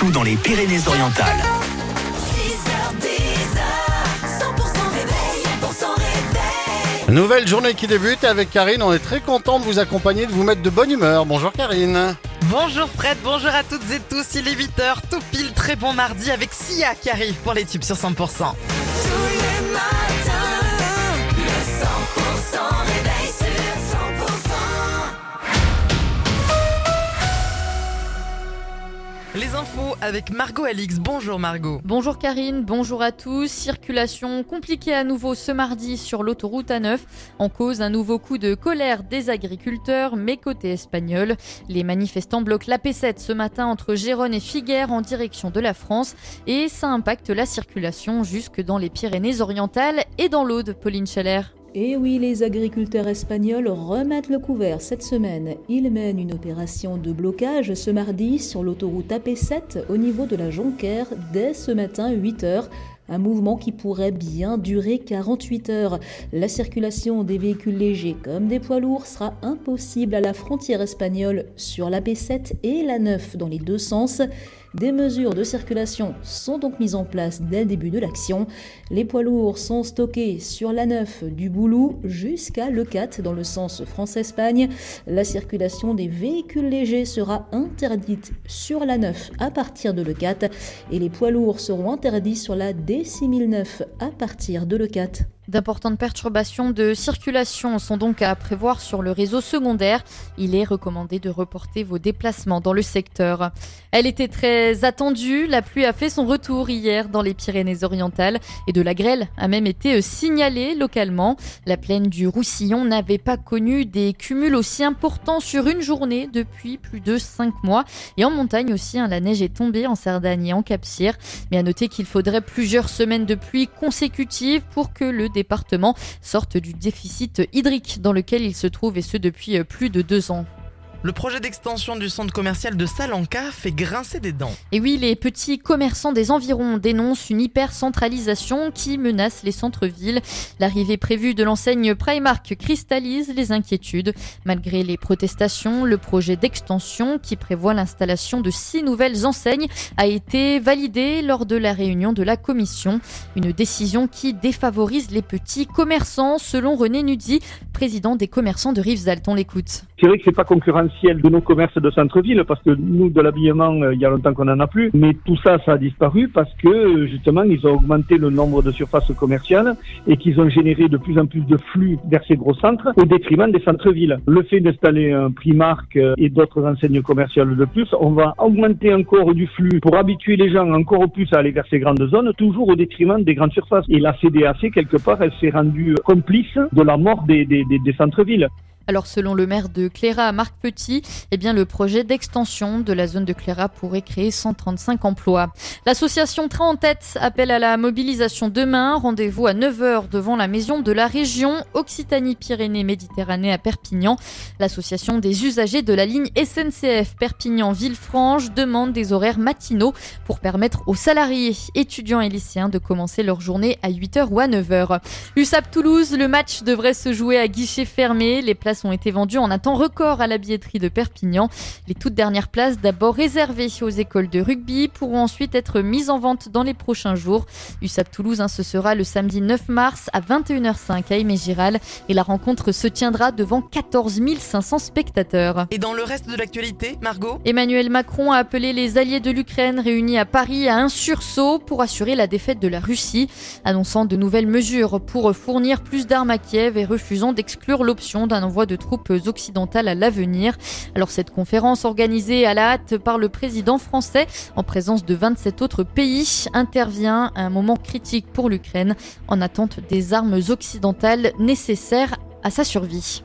partout dans les Pyrénées-Orientales. Nouvelle journée qui débute avec Karine. On est très content de vous accompagner, de vous mettre de bonne humeur. Bonjour Karine. Bonjour Fred, bonjour à toutes et tous. Il est 8h, tout pile, très bon mardi avec Sia qui arrive pour les tubes sur 100%. Avec Margot Alix. Bonjour Margot. Bonjour Karine, bonjour à tous. Circulation compliquée à nouveau ce mardi sur l'autoroute A9. En cause un nouveau coup de colère des agriculteurs, mais côté espagnol. Les manifestants bloquent la P7 ce matin entre Gérone et Figueres en direction de la France. Et ça impacte la circulation jusque dans les Pyrénées-Orientales et dans l'Aude, Pauline Scheller. Et oui, les agriculteurs espagnols remettent le couvert cette semaine. Ils mènent une opération de blocage ce mardi sur l'autoroute AP7 au niveau de la Jonquère dès ce matin 8 h un mouvement qui pourrait bien durer 48 heures. La circulation des véhicules légers comme des poids lourds sera impossible à la frontière espagnole sur la P7 et la 9 dans les deux sens. Des mesures de circulation sont donc mises en place dès le début de l'action. Les poids lourds sont stockés sur la 9 du Boulou jusqu'à le 4 dans le sens France-Espagne. La circulation des véhicules légers sera interdite sur la 9 à partir de le 4 et les poids lourds seront interdits sur la D6009 à partir de le 4. D'importantes perturbations de circulation sont donc à prévoir sur le réseau secondaire. Il est recommandé de reporter vos déplacements dans le secteur. Elle était très attendue. La pluie a fait son retour hier dans les Pyrénées-Orientales et de la grêle a même été signalée localement. La plaine du Roussillon n'avait pas connu des cumuls aussi importants sur une journée depuis plus de cinq mois. Et en montagne aussi, hein, la neige est tombée en Cerdagne et en Capcir. Mais à noter qu'il faudrait plusieurs semaines de pluie consécutives pour que le département sortent du déficit hydrique dans lequel il se trouve et ce depuis euh, plus de deux ans. Le projet d'extension du centre commercial de Salanca fait grincer des dents. Et oui, les petits commerçants des environs dénoncent une hyper-centralisation qui menace les centres-villes. L'arrivée prévue de l'enseigne Primark cristallise les inquiétudes. Malgré les protestations, le projet d'extension qui prévoit l'installation de six nouvelles enseignes a été validé lors de la réunion de la commission. Une décision qui défavorise les petits commerçants, selon René Nudzi, président des commerçants de Rivesaltes. On l'écoute. C'est vrai que c'est pas concurrentiel de nos commerces de centre-ville parce que nous, de l'habillement, euh, il y a longtemps qu'on en a plus. Mais tout ça, ça a disparu parce que justement, ils ont augmenté le nombre de surfaces commerciales et qu'ils ont généré de plus en plus de flux vers ces gros centres au détriment des centres-villes. Le fait d'installer un Primark euh, et d'autres enseignes commerciales de plus, on va augmenter encore du flux pour habituer les gens encore plus à aller vers ces grandes zones, toujours au détriment des grandes surfaces. Et la CDAC, quelque part, elle s'est rendue complice de la mort des, des, centres-villes. Alors selon le maire de Cléra, Marc Petit, eh bien le projet d'extension de la zone de Cléra pourrait créer 135 emplois. L'association Train en tête appelle à la mobilisation demain. Rendez-vous à 9h devant la maison de la région Occitanie-Pyrénées-Méditerranée à Perpignan. L'association des usagers de la ligne SNCF Perpignan-Villefranche demande des horaires matinaux pour permettre aux salariés, étudiants et lycéens de commencer leur journée à 8h ou à 9h. USAP Toulouse, le match devrait se jouer à guichet fermé. Les places ont été vendues en un temps record à la billetterie de Perpignan. Les toutes dernières places, d'abord réservées aux écoles de rugby, pourront ensuite être mises en vente dans les prochains jours. USAP Toulouse, hein, ce sera le samedi 9 mars à 21h05 à Aimé Giral et la rencontre se tiendra devant 14 500 spectateurs. Et dans le reste de l'actualité, Margot? Emmanuel Macron a appelé les alliés de l'Ukraine réunis à Paris à un sursaut pour assurer la défaite de la Russie, annonçant de nouvelles mesures pour fournir plus d'armes à Kiev et refusant d'exclure l'option d'un envoi de troupes occidentales à l'avenir. Alors cette conférence organisée à la hâte par le président français en présence de 27 autres pays intervient à un moment critique pour l'Ukraine en attente des armes occidentales nécessaires à sa survie.